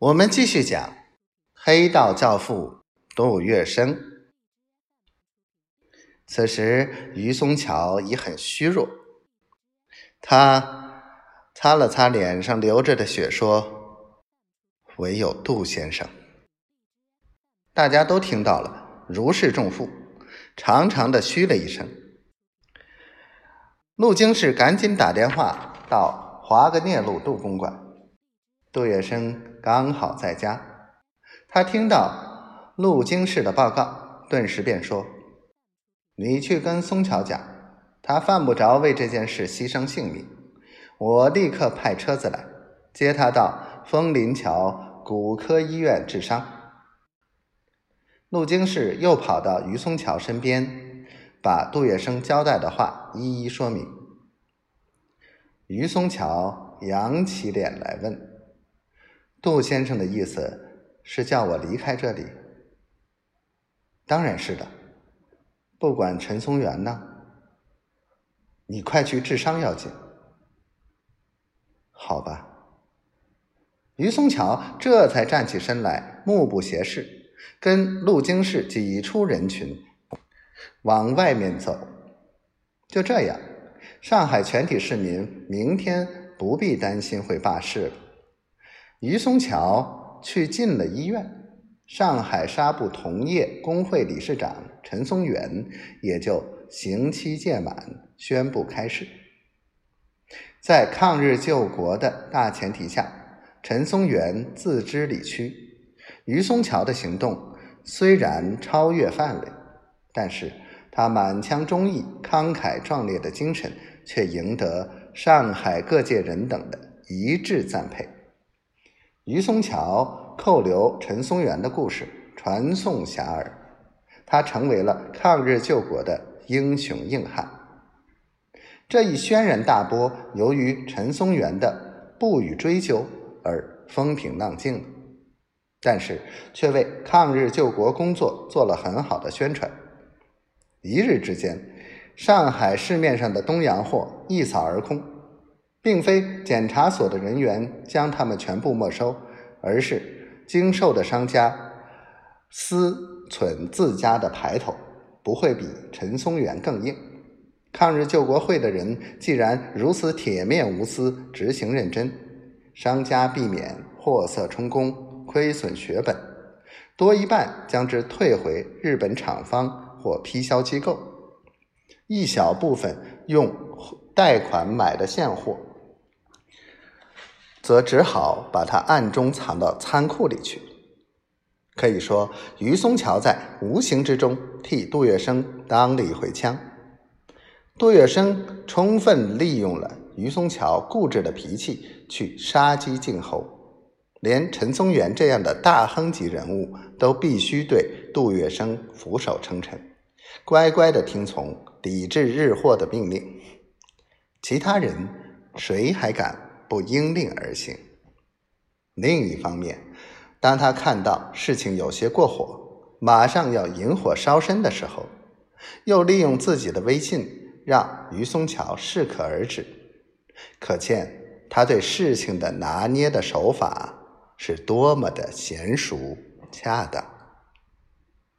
我们继续讲黑道教父杜月笙。此时于松桥已很虚弱，他擦了擦脸上流着的血，说：“唯有杜先生。”大家都听到了，如释重负，长长的嘘了一声。陆京士赶紧打电话到华格涅路杜公馆。杜月笙刚好在家，他听到陆京市的报告，顿时便说：“你去跟松桥讲，他犯不着为这件事牺牲性命。我立刻派车子来接他到枫林桥骨科医院治伤。”陆京市又跑到于松桥身边，把杜月笙交代的话一一说明。于松桥扬起脸来问。杜先生的意思是叫我离开这里？当然是的。不管陈松元呢？你快去治伤要紧。好吧。于松桥这才站起身来，目不斜视，跟陆京市挤出人群，往外面走。就这样，上海全体市民明天不必担心会罢市了。于松桥去进了医院，上海纱布同业工会理事长陈松元也就刑期届满，宣布开始。在抗日救国的大前提下，陈松元自知理屈，于松桥的行动虽然超越范围，但是他满腔忠义、慷慨壮烈的精神却赢得上海各界人等的一致赞佩。于松桥扣留陈松元的故事传颂遐迩，他成为了抗日救国的英雄硬汉。这一轩然大波，由于陈松元的不予追究而风平浪静了，但是却为抗日救国工作做了很好的宣传。一日之间，上海市面上的东洋货一扫而空。并非检查所的人员将他们全部没收，而是经售的商家私存自家的牌头，不会比陈松元更硬。抗日救国会的人既然如此铁面无私、执行认真，商家避免货色充公、亏损血本，多一半将之退回日本厂方或批销机构，一小部分用贷款买的现货。则只好把它暗中藏到仓库里去。可以说，于松桥在无形之中替杜月笙当了一回枪。杜月笙充分利用了于松桥固执的脾气，去杀鸡儆猴。连陈松元这样的大亨级人物都必须对杜月笙俯首称臣，乖乖的听从抵制日货的命令。其他人谁还敢？不应令而行。另一方面，当他看到事情有些过火，马上要引火烧身的时候，又利用自己的威信让于松桥适可而止，可见他对事情的拿捏的手法是多么的娴熟恰当。